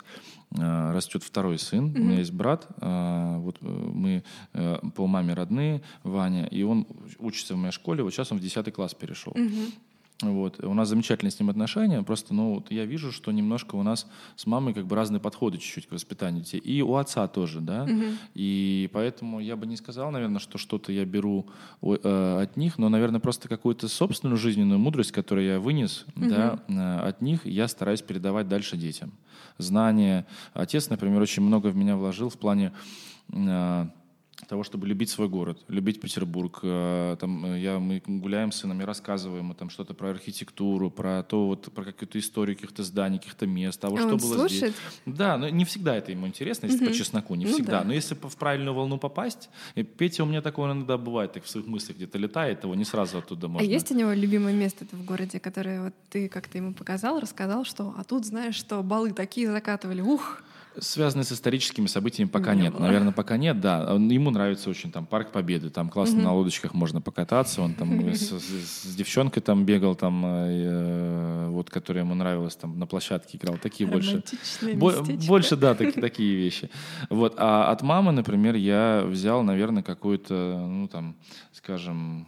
растет второй сын. Mm-hmm. У меня есть брат, э, вот э, мы э, по маме родные, Ваня, и он учится в моей школе, вот сейчас он в 10 класс перешел. Mm-hmm. Вот. У нас замечательные с ним отношения, просто ну, вот я вижу, что немножко у нас с мамой как бы разные подходы чуть-чуть к воспитанию детей. И у отца тоже, да. Угу. И поэтому я бы не сказал, наверное, что что-то я беру э, от них, но, наверное, просто какую-то собственную жизненную мудрость, которую я вынес угу. да, э, от них, я стараюсь передавать дальше детям. Знания. Отец, например, очень много в меня вложил в плане... Того, чтобы любить свой город, любить Петербург. Э, там э, я, мы гуляем с сынами, рассказываем ему там что-то про архитектуру, про то, вот, про какую-то историю каких-то зданий, каких-то мест, а вот а что он было слушает? здесь. Да, но не всегда это ему интересно, если Мгм. по чесноку, не Ну всегда. да. Но если в правильную волну попасть, и Петя у меня такое иногда бывает, так в своих мыслях где-то летает, его не сразу оттуда можно. А есть у него любимое место в городе, которое вот ты как-то ему показал, рассказал, что а тут знаешь, что балы такие закатывали, ух, Связанные с историческими событиями пока Не нет. было. Наверное, пока нет, да. Ему нравится очень там парк Победы. Там классно Мгм. на лодочках можно покататься. Он там [LAUGHS] с, с- с девчонкой там бегал, там, э, вот, которая ему нравилась, там на площадке играл. Такие больше. Бо- больше, да, таки- [LAUGHS] такие вещи. Вот. А от мамы, например, я взял, наверное, какую-то, ну там, скажем,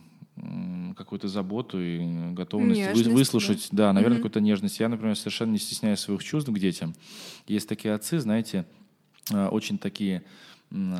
какую-то заботу и готовность Нежность, выслушать, да, наверное, Мгм. какую-то нежность. Я, например, совершенно не стесняюсь своих чувств к детям. Есть такие отцы, знаете, э, очень такие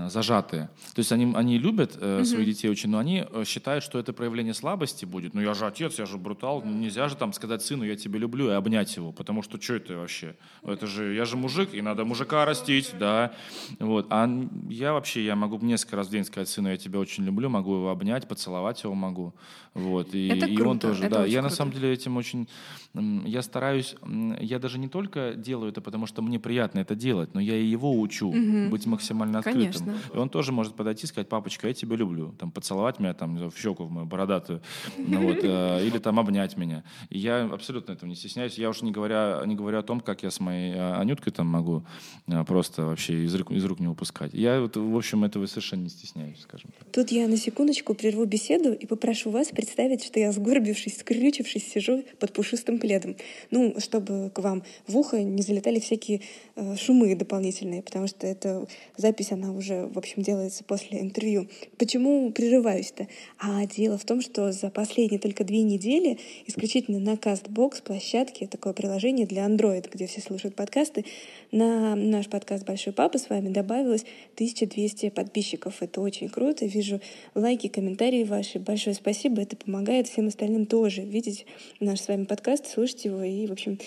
зажатые. То есть они, они любят э, своих детей очень, но они э, считают, что это проявление слабости будет. Ну я же отец, я же брутал. Ну, нельзя же там сказать сыну, я тебя люблю, и обнять его. Потому что что это вообще? Это же, я же мужик, и надо мужика растить, да. Вот. А я вообще, я могу несколько раз в день сказать сыну, я тебя очень люблю, могу его обнять, поцеловать его могу. Вот. И, Это и он круто, тоже, это да. Я на круто. самом деле этим очень, я стараюсь, я даже не только делаю это, потому что мне приятно это делать, но я и его учу Мгм. быть максимально открытым. Конечно. И он тоже может подойти и сказать, папочка, я тебя люблю, там поцеловать меня там в щеку в мою бородатую, [LAUGHS] ну, вот, э, или там обнять меня. И я абсолютно этого не стесняюсь. Я уже не говоря, не говорю о том, как я с моей э, Анюткой там могу э, просто вообще из рук, из рук не упускать. Я вот, в общем, этого совершенно не стесняюсь, скажем так. Тут я на секундочку прерву беседу и попрошу вас представить, что я, сгорбившись, скрючившись, сижу под пушистым пледом. Ну, чтобы к вам в ухо не залетали всякие э, шумы дополнительные, потому что эта запись, она уже, в общем, делается после интервью. Почему прерываюсь-то? А дело в том, что за последние только две недели исключительно на CastBox площадке, такое приложение для Android, где все слушают подкасты, на наш подкаст «Большой папа» с вами добавилось 1200 подписчиков. Это очень круто. Вижу лайки, комментарии ваши. Большое спасибо. Это помогает всем остальным тоже видеть наш с вами подкаст, слушать его и, в общем,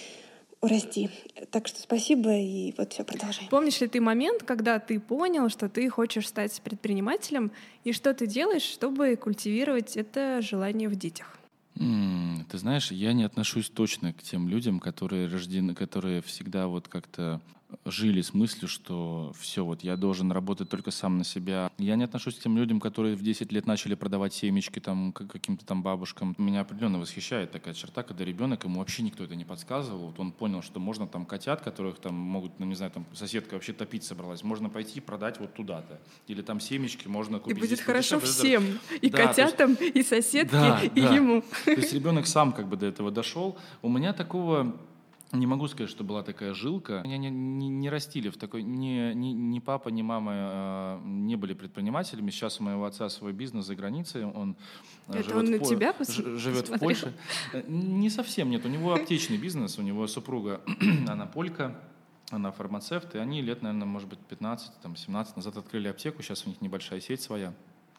расти. Так что спасибо, и вот все, продолжаем. Помнишь ли ты момент, когда ты понял, что ты хочешь стать предпринимателем, и что ты делаешь, чтобы культивировать это желание в детях? Ты знаешь, я не отношусь точно к тем людям, которые рождены, которые всегда вот как-то жили с мыслью, что все, вот я должен работать только сам на себя. Я не отношусь к тем людям, которые в 10 лет начали продавать семечки там каким-то там бабушкам. Меня определенно восхищает такая черта, когда ребенок, ему вообще никто это не подсказывал. Вот он понял, что можно там котят, которых там могут, ну не знаю, там соседка вообще топить собралась, можно пойти и продать вот туда-то. Или там семечки можно И купить. будет здесь хорошо подешевле. всем, и Да, то есть- котятам, и соседке, Да, и да. ему. То есть ребенок сам как бы до этого дошел. У меня такого не могу сказать, что была такая жилка. Меня не, не, не растили в такой... Ни, ни, ни папа, ни мама э, не были предпринимателями. Сейчас у моего отца свой бизнес за границей. Он э, Это живет он в на тебя пос- живет в? Польше. Э, Не совсем нет. У него аптечный бизнес. У него супруга, [CLEARS THROAT] она полька. Она фармацевт, и они лет, наверное, может быть, 15, там, 17 назад открыли аптеку. Сейчас у них небольшая сеть своя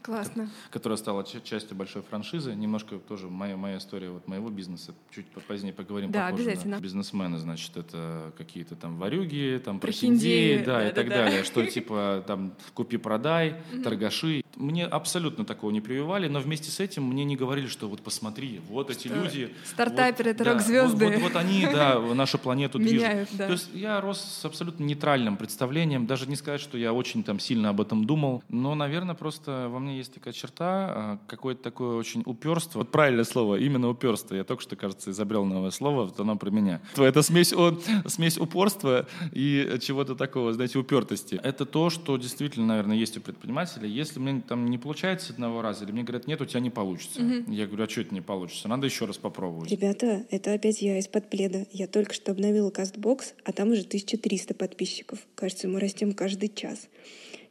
Классно. которая стала ча- частью большой франшизы. Немножко тоже моя, моя история вот моего бизнеса. Чуть по- позднее поговорим. Да, попозже, обязательно. Бизнесмены, значит, это какие-то там варюги, там Прохиндеи, прохиндеи, да, и так да-да-да. далее. Что типа там купи-продай, торгаши. Мне абсолютно такого не прививали, но вместе с этим мне не говорили, что вот посмотри, вот эти Что люди. стартаперы, вот, это да, рок-звезды. Вот, вот, вот они, да, [LAUGHS] нашу планету движут. Меняют, да. То есть я рос с абсолютно нейтральным представлением, даже не сказать, что я очень там сильно об этом думал, но, наверное, просто во мне есть такая черта, а, какое-то такое очень уперство. Вот правильное слово, именно уперство. Я только что, кажется, изобрел новое слово, вот оно про меня. Это смесь, о- смесь упорства и чего-то такого, знаете, упертости. Это то, что действительно, наверное, есть у предпринимателя. Если мне там не получается одного раза, или мне говорят, нет, у тебя не получится. Я говорю, а что это не получится? Надо еще раз попробовать. Ребята, это опять я из-под пледа. Я только что обновила кастбокс, а там уже 1300 подписчиков. Кажется, мы растем каждый час.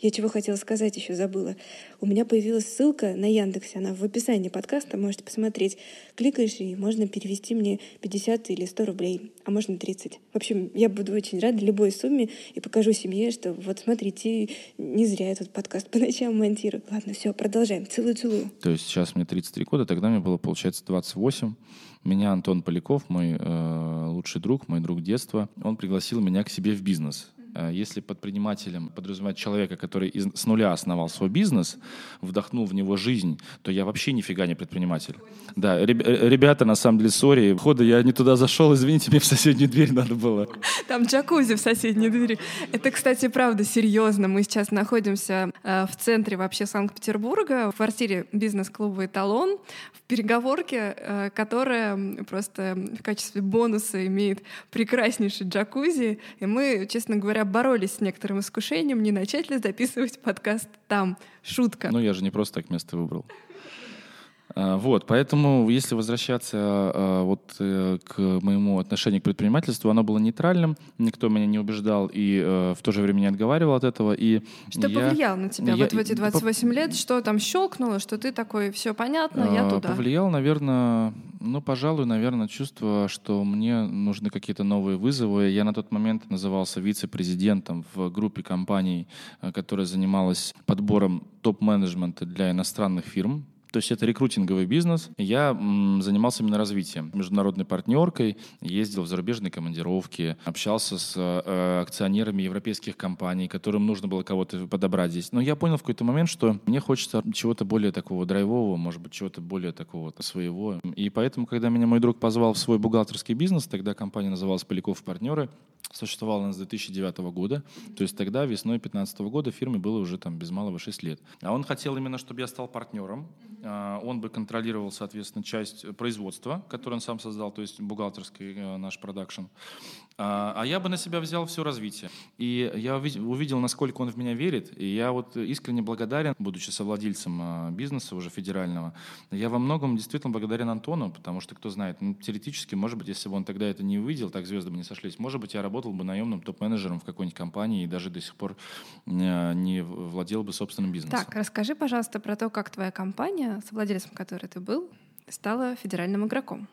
Я чего хотела сказать, еще забыла. У меня появилась ссылка на Яндексе, она в описании подкаста, можете посмотреть. Кликаешь, и можно перевести мне 50 или 100 рублей, а можно 30. В общем, я буду очень рада любой сумме и покажу семье, что вот смотрите, не зря этот подкаст [LAUGHS] по ночам монтирую. Ладно, все, продолжаем. Целую-целую. То есть сейчас мне 33 года, тогда мне было, получается, 28. Меня Антон Поляков, мой э, лучший друг, мой друг детства, он пригласил меня к себе в бизнес. Э, если предпринимателем подразумевать человека, который из, с нуля основал свой бизнес, вдохнул в него жизнь, то я вообще нифига не предприниматель. Да, ребята, на самом деле, сори, входа я не туда зашел, извините, мне в соседнюю дверь надо было. Там джакузи в соседней двери. Это, кстати, правда, серьезно. Мы сейчас находимся э, в центре вообще Санкт-Петербурга, в квартире бизнес-клуба «Эталон», в переговорке, э, которая просто в качестве бонуса имеет прекраснейший джакузи. И мы, честно говоря, боролись с некоторым искушением, не начать ли записывать подкаст там. Шутка. Ну, я же не просто так место выбрал. А, вот, поэтому, если возвращаться а, вот э, к моему отношению к предпринимательству, оно было нейтральным, никто меня не убеждал и э, в то же время не отговаривал от этого. И что я, повлияло на тебя я, вот в эти 28 лет? Что там щелкнуло, что ты такой, все понятно, я а, туда? Повлиял, наверное, ну, пожалуй, наверное, чувство, что мне нужны какие-то новые вызовы. Я на тот момент назывался вице-президентом в группе компаний, э, которая занималась подбором топ-менеджмента для иностранных фирм то есть это рекрутинговый бизнес. Я занимался именно развитием. Международной партнеркой, ездил в зарубежные командировки, общался с э, акционерами европейских компаний, которым нужно было кого-то подобрать здесь. Но я понял в какой-то момент, что мне хочется чего-то более такого драйвового, может быть, чего-то более такого своего. И поэтому, когда меня мой друг позвал в свой бухгалтерский бизнес, тогда компания называлась «Поляков партнеры», существовала она с 2009 года. То есть тогда, весной 2015 года, фирме было уже там без малого 6 лет. А он хотел именно, чтобы я стал партнером, он бы контролировал, соответственно, часть производства, которое он сам создал, то есть бухгалтерский э, наш продакшн. А, а я бы на себя взял все развитие. И я увидел, насколько он в меня верит, и я вот искренне благодарен, будучи совладельцем а, бизнеса уже федерального, я во многом действительно благодарен Антону, потому что, кто знает, ну, теоретически, может быть, если бы он тогда это не увидел, так звезды бы не сошлись, может быть, я работал бы наемным топ-менеджером в какой-нибудь компании и даже до сих пор э, не владел бы собственным бизнесом. Так, расскажи, пожалуйста, про то, как твоя компания совладельцем которой ты был, стала федеральным игроком.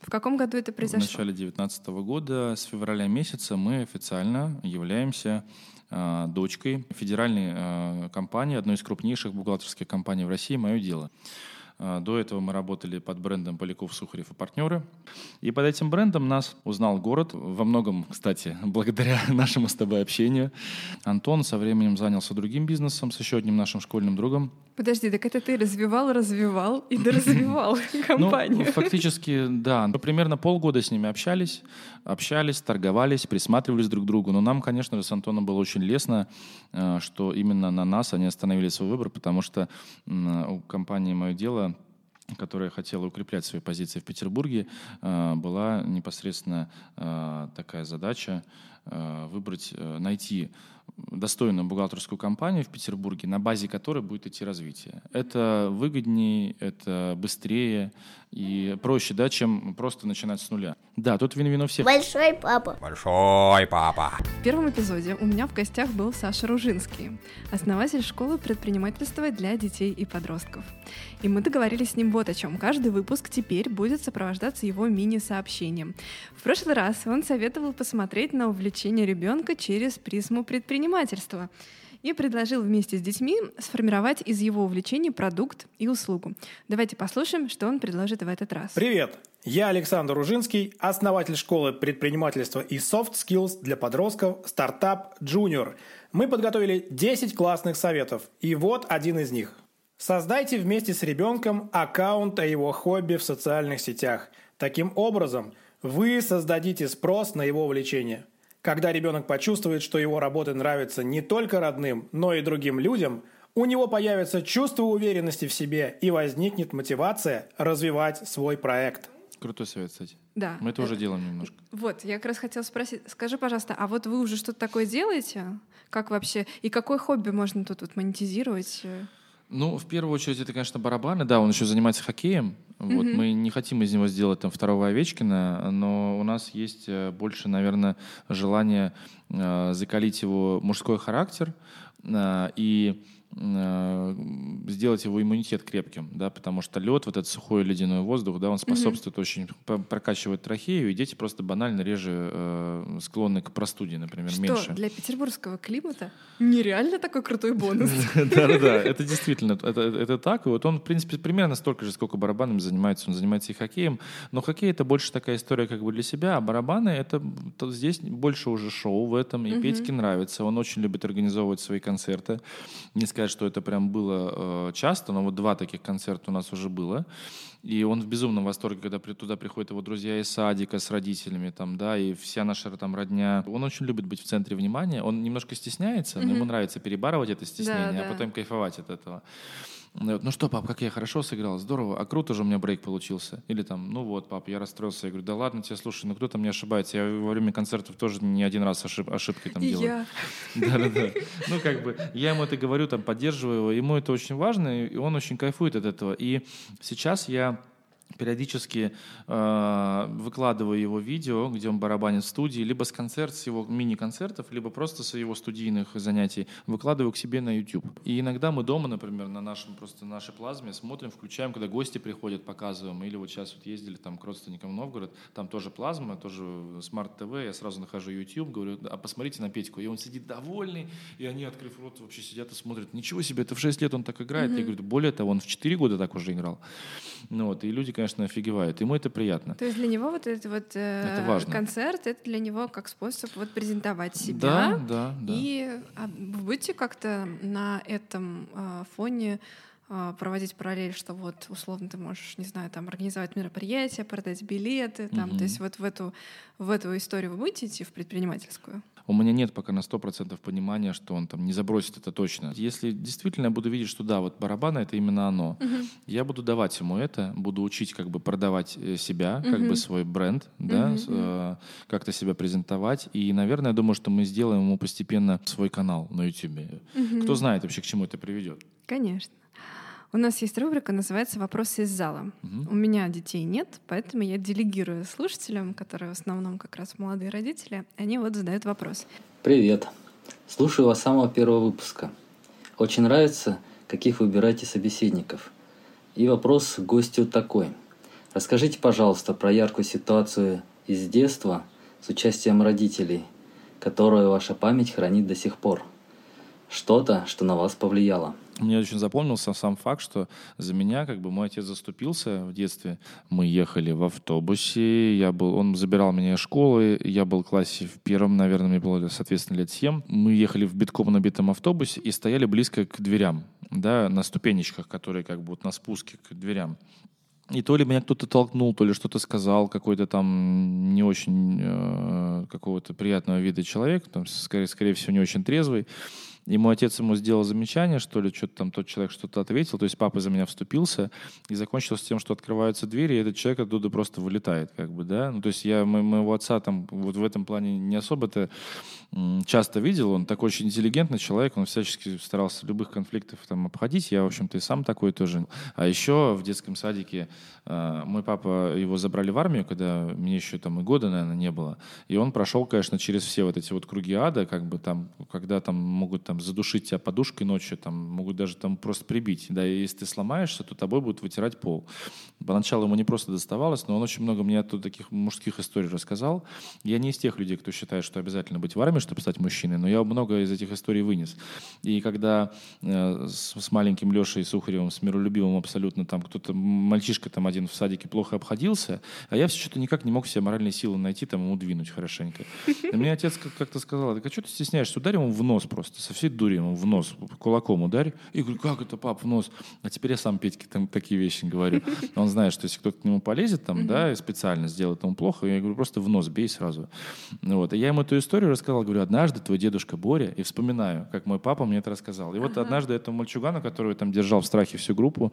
В каком году это произошло? В начале 2019 года, с февраля месяца, мы официально являемся э, дочкой федеральной э, компании, одной из крупнейших бухгалтерских компаний в России «Мое дело». А, до этого мы работали под брендом Поляков, Сухарев и партнеры. И под этим брендом нас узнал город. Во многом, кстати, [LAUGHS] благодаря нашему с тобой общению. Антон со временем занялся другим бизнесом с еще одним нашим школьным другом. Подожди, так это ты развивал, развивал и [LAUGHS] доразвивал компанию? Ну, фактически, да. Мы примерно полгода с ними общались, общались, торговались, присматривались друг к другу. Но нам, конечно же, с Антоном было очень лестно, э, что именно на нас они остановили свой выбор, потому что у компании «Мое дело» которая хотела укреплять свои позиции в Петербурге, э, была непосредственно э, такая задача выбрать, найти достойную бухгалтерскую компанию в Петербурге, на базе которой будет идти развитие. Это выгоднее, это быстрее и проще, да, чем просто начинать с нуля. Да, тут вин-вин у всех. Большой папа. Большой папа. В первом эпизоде у меня в гостях был Саша Ружинский, основатель школы предпринимательства для детей и подростков. И мы договорились с ним вот о чем. Каждый выпуск теперь будет сопровождаться его мини-сообщением. В прошлый раз он советовал посмотреть на увлечение ребенка через призму предпринимательства и предложил вместе с детьми сформировать из его увлечений продукт и услугу. Давайте послушаем, что он предложит в этот раз. Привет! Я Александр Ужинский, основатель школы предпринимательства и soft skills для подростков «Стартап Junior». Мы подготовили 10 классных советов, и вот один из них. Создайте вместе с ребенком аккаунт о его хобби в социальных сетях. Таким образом, вы создадите спрос на его увлечение – когда ребенок почувствует, что его работа нравится не только родным, но и другим людям, у него появится чувство уверенности в себе и возникнет мотивация развивать свой проект. Крутой совет, кстати. Да. Мы это, это уже делаем немножко. Вот, я как раз хотела спросить, скажи, пожалуйста, а вот вы уже что-то такое делаете? Как вообще? И какое хобби можно тут вот монетизировать? Ну, в первую очередь, это, конечно, барабаны. Да, он еще занимается хоккеем. Вот, mm-hmm. Мы не хотим из него сделать там второго Овечкина, но у нас есть э, больше, наверное, желание э, закалить его мужской характер. Э, и сделать его иммунитет крепким, да, потому что лед, вот этот сухой ледяной воздух, да, он способствует угу. очень прокачивать трахею, и дети просто банально реже э, склонны к простуде, например, что, меньше. для петербургского климата [LAUGHS] нереально такой крутой бонус. [LAUGHS] Да-да-да, это действительно, это так, и вот он, в принципе, примерно столько же, сколько барабанами занимается, он занимается и хоккеем, но хоккей это больше такая история как бы для себя, а барабаны это здесь больше уже шоу в этом, и Петьке нравится, он очень любит организовывать свои концерты, несколько сказать, что это прям было э, часто, но вот два таких концерта у нас уже было. И он в безумном восторге, когда при, туда приходят его друзья из садика с родителями, там, да, и вся наша там родня. Он очень любит быть в центре внимания. Он немножко стесняется, mm-hmm. но ему нравится перебарывать это стеснение, да, а да. потом кайфовать от этого. Ну что, пап, как я хорошо сыграл, здорово, а круто же у меня брейк получился. Или там, ну вот, пап, я расстроился. Я говорю, да ладно тебе, слушай, ну кто-то мне ошибается. Я во время концертов тоже не один раз ошиб, ошибки там делаю. Я. [LAUGHS] Да-да-да. Ну как бы, я ему это говорю, там, поддерживаю его. Ему это очень важно, и он очень кайфует от этого. И сейчас я периодически э, выкладываю его видео, где он барабанит в студии, либо с концерт, с его мини-концертов, либо просто с его студийных занятий, выкладываю к себе на YouTube. И иногда мы дома, например, на нашем просто нашей плазме смотрим, включаем, когда гости приходят, показываем. Или вот сейчас вот ездили там к родственникам в Новгород, там тоже плазма, тоже Smart TV, я сразу нахожу YouTube, говорю, а посмотрите на Петьку. И он сидит довольный, и они, открыв рот, вообще сидят и смотрят, ничего себе, это в 6 лет он так играет. Mm-hmm. Я говорю, более того, он в 4 года так уже играл. Ну вот, и люди, конечно, офигевают. Ему это приятно. То есть для него вот этот вот э, это важно. концерт, это для него как способ вот презентовать себя. Да, да, да. И а, вы будете как-то на этом э, фоне э, проводить параллель, что вот условно ты можешь, не знаю, там организовать мероприятие, продать билеты, там, угу. то есть вот в эту в эту историю вы будете идти в предпринимательскую? У меня нет пока на 100% понимания, что он там не забросит это точно. Если действительно я буду видеть, что да, вот барабаны — это именно оно, угу. я буду давать ему это, буду учить как бы продавать э, себя, угу. как бы свой бренд, да, угу. э, как-то себя презентовать. И, наверное, я думаю, что мы сделаем ему постепенно свой канал на YouTube. Угу. Кто знает вообще, к чему это приведет. Конечно. У нас есть рубрика, называется «Вопросы из зала». Угу. У меня детей нет, поэтому я делегирую слушателям, которые в основном как раз молодые родители, они вот задают вопрос. Привет. Слушаю вас с самого первого выпуска. Очень нравится, каких выбираете собеседников. И вопрос к гостю такой. Расскажите, пожалуйста, про яркую ситуацию из детства с участием родителей, которую ваша память хранит до сих пор. Что-то, что на вас повлияло. Мне очень запомнился сам факт, что за меня как бы мой отец заступился в детстве. Мы ехали в автобусе, я был, он забирал меня из школы, я был в классе в первом, наверное, мне было, соответственно, лет 7. Мы ехали в битком набитом автобусе и стояли близко к дверям, да, на ступенечках, которые как бы вот на спуске к дверям. И то ли меня кто-то толкнул, то ли что-то сказал, какой-то там не очень э, какого-то приятного вида человек, там, скорее, скорее всего, не очень трезвый. И мой отец ему сделал замечание, что ли, что-то там тот человек что-то ответил, то есть папа за меня вступился, и закончилось тем, что открываются двери, и этот человек оттуда просто вылетает, как бы, да. Ну, то есть я моего отца там вот в этом плане не особо-то часто видел, он такой очень интеллигентный человек, он всячески старался любых конфликтов там обходить, я, в общем-то, и сам такой тоже. А еще в детском садике э, мой папа, его забрали в армию, когда мне еще там и года, наверное, не было, и он прошел, конечно, через все вот эти вот круги ада, как бы там, когда там могут там задушить тебя подушкой ночью, там, могут даже там просто прибить. Да, и если ты сломаешься, то тобой будут вытирать пол. Поначалу ему не просто доставалось, но он очень много мне оттуда таких мужских историй рассказал. Я не из тех людей, кто считает, что обязательно быть в армии, чтобы стать мужчиной, но я много из этих историй вынес. И когда э, с, с маленьким Лешей Сухаревым, с миролюбивым абсолютно, там кто-то, мальчишка там один в садике плохо обходился, а я все что-то никак не мог себе моральные силы найти, там ему двинуть хорошенько. И мне отец как-то сказал, так а что ты стесняешься, ударь ему в нос просто, со всей всей дури ему в нос, кулаком ударь. И говорю, как это, пап, в нос? А теперь я сам Петьке там такие вещи говорю. [LAUGHS] Он знает, что если кто-то к нему полезет там, да, и специально сделает ему плохо, я говорю, просто в нос бей сразу. Вот. И я ему эту историю рассказал, говорю, однажды твой дедушка Боря, и вспоминаю, как мой папа мне это рассказал. И вот однажды этому мальчугану, который там держал в страхе всю группу,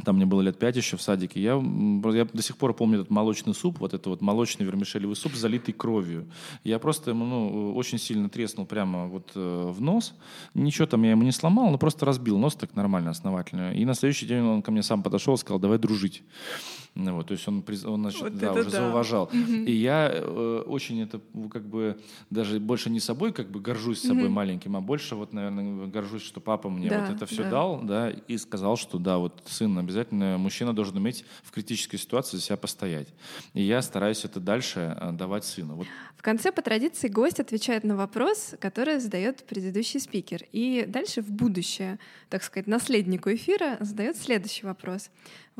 там мне было лет пять еще в садике, я, я до сих пор помню этот молочный суп, вот это вот молочный вермишелевый суп, залитый кровью. Я просто ему ну, очень сильно треснул прямо вот э, в нос. Ничего там я ему не сломал, но просто разбил нос так нормально, основательно. И на следующий день он ко мне сам подошел и сказал, давай дружить. Ну, вот, то есть он, он значит, вот да, уже да. зауважал. mm И я э, очень это как бы даже больше не собой как бы горжусь собой mm маленьким, а больше вот, наверное, горжусь, что папа мне да, вот это все да. дал, да, и сказал, что да, вот сын обязательно, мужчина должен уметь в критической ситуации за себя постоять. И я стараюсь это дальше э, давать сыну. Вот. В конце по традиции гость отвечает на вопрос, который задает предыдущий спикер. И дальше в будущее, так сказать, наследнику эфира задает следующий вопрос.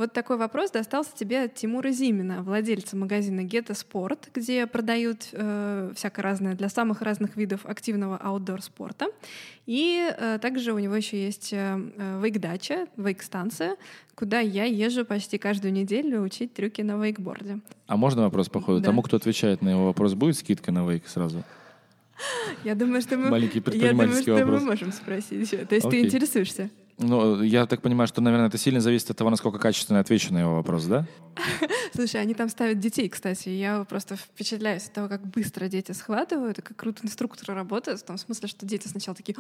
Вот такой вопрос достался тебе от Тимура Зимина, владельца магазина Гетто Спорт, где продают э, всякое разное для самых разных видов активного аутдор спорта. И э, также у него еще есть э, вейк-дача, вейк-станция, куда я езжу почти каждую неделю учить трюки на вейкборде. А можно вопрос по ходу? Да. Тому, кто отвечает на его вопрос, будет скидка на вейк сразу? Я думаю, что мы, Маленький я думаю, что вопрос. мы можем спросить. То есть Окей. ты интересуешься? Ну, я так понимаю, что, наверное, это сильно зависит от того, насколько качественно отвечу на его вопрос, да? [LAUGHS] Слушай, они там ставят детей, кстати. Я просто впечатляюсь от того, как быстро дети схватывают, и как круто инструкторы работают. В том смысле, что дети сначала такие,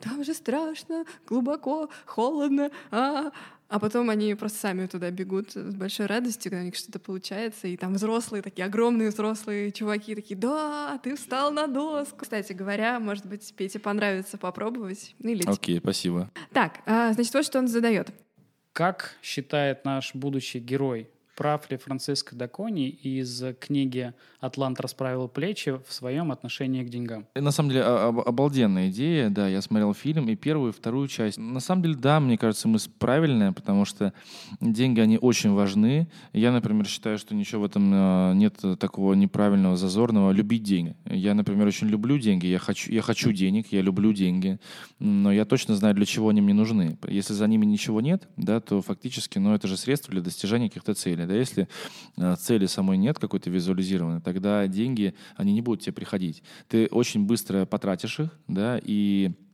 там же страшно, глубоко, холодно, а, а потом они просто сами туда бегут с большой радостью, когда у них что-то получается. И там взрослые, такие огромные взрослые чуваки, такие, да, ты встал на доску. Кстати говоря, может быть, Пете понравится попробовать. Ну, или Окей, okay, спасибо. Так, а, значит, вот что он задает. Как считает наш будущий герой прав ли Франциско Дакони из книги «Атлант расправил плечи» в своем отношении к деньгам? На самом деле обалденная идея, да, я смотрел фильм и первую, и вторую часть. На самом деле, да, мне кажется, мы правильная, потому что деньги, они очень важны. Я, например, считаю, что ничего в этом а, нет такого неправильного, зазорного. Любить деньги. Я, например, очень люблю деньги, я хочу, я хочу денег, я люблю деньги, но я точно знаю, для чего они мне нужны. Если за ними ничего нет, да, то фактически, ну, это же средство для достижения каких-то целей да, если э, цели самой нет какой-то визуализированной, тогда деньги, они не будут тебе приходить. Ты очень быстро потратишь их, да, и а,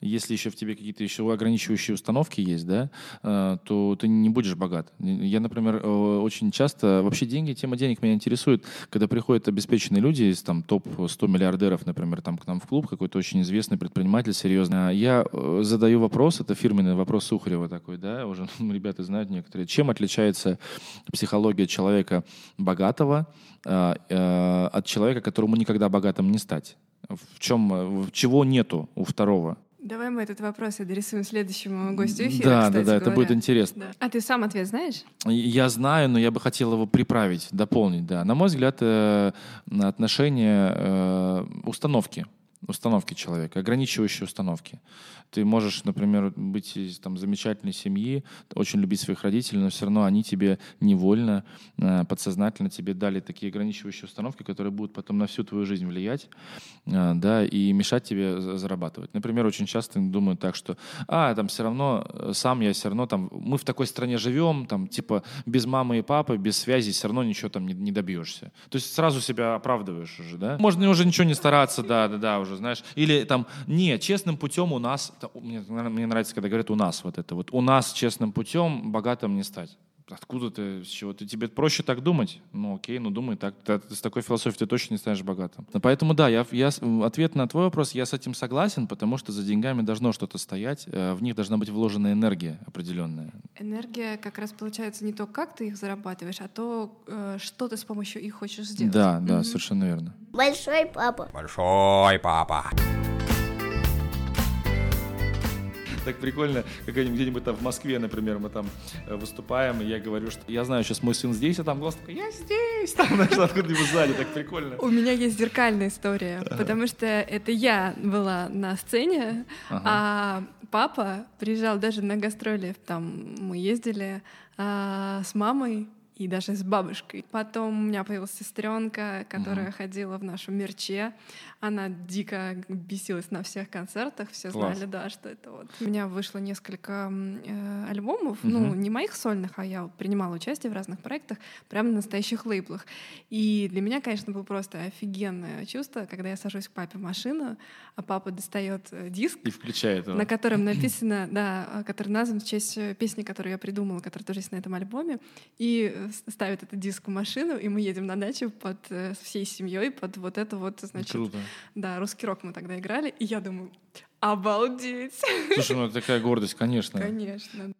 если еще в тебе какие-то еще ограничивающие установки есть, да, а, то ты не будешь богат. Я, например, очень часто, вообще деньги, тема денег меня интересует, когда приходят обеспеченные люди из там топ-100 миллиардеров, например, там к нам в клуб, какой-то очень известный предприниматель, серьезно. Я э, задаю вопрос, это фирменный вопрос Сухарева такой, да, уже [LAUGHS] ребята знают некоторые, чем отличается психология человека богатого а, э, от человека, которому никогда богатым не стать? В чем, чего нету у второго? Давай мы этот вопрос адресуем следующему гостю эфира. Да, да, да, это будет интересно. Да. А ты сам ответ знаешь? Я знаю, но я бы хотел его приправить, дополнить, да. На мой взгляд, э, отношение э, установки установки человека, ограничивающие установки. Ты можешь, например, быть из там, замечательной семьи, очень любить своих родителей, но все равно они тебе невольно, э, подсознательно тебе дали такие ограничивающие установки, которые будут потом на всю твою жизнь влиять, э, да, и мешать тебе зарабатывать. Например, очень часто думают так, что, а, там все равно, э, сам я все равно, там, мы в такой стране живем, там, типа, без мамы и папы, без связи все равно ничего там не, не добьешься. То есть сразу себя оправдываешь уже, да? Можно уже ничего не стараться, да, да, да, уже, знаешь. Или там, не, честным путем у нас, мне, мне нравится, когда говорят у нас вот это вот, у нас честным путем богатым не стать. Откуда ты, с чего ты? Тебе проще так думать? Ну окей, ну думай так. Ты, с такой философией ты точно не станешь богатым. Но поэтому да, я, я, ответ на твой вопрос, я с этим согласен, потому что за деньгами должно что-то стоять, э, в них должна быть вложена энергия определенная. Энергия как раз получается не то, как ты их зарабатываешь, а то, э, что ты с помощью их хочешь сделать. Да, да, mm-hmm. совершенно верно. Большой папа. Большой папа. [LAUGHS] так прикольно, как где-нибудь там в Москве, например, мы там э, выступаем, и я говорю, что я знаю, сейчас мой сын здесь, а там голос такой, я здесь, [LAUGHS] там, знаешь, откуда-нибудь сзади, так прикольно. У меня есть зеркальная история, потому что это я была на сцене, а папа приезжал даже на гастроли, там мы ездили а, с мамой, и даже с бабушкой. Потом у меня появилась сестренка, которая угу. ходила в нашем мерче. Она дико бесилась на всех концертах, все Класс. знали, да, что это вот. У меня вышло несколько э, альбомов, угу. ну, не моих сольных, а я принимала участие в разных проектах, прямо на настоящих лейблах. И для меня, конечно, было просто офигенное чувство, когда я сажусь к папе в машину, а папа достает э, диск, и включает его. на котором [CLEARS THROAT] написано, да, который назван в честь э, песни, которую я придумала, которая тоже есть на этом альбоме, и ставит этот диск в машину, и мы едем на дачу под э, всей семьей под вот это вот, значит, Круто. Да, русский рок мы тогда играли, и я думаю, обалдеть. Слушай, ну это такая гордость, конечно. Конечно.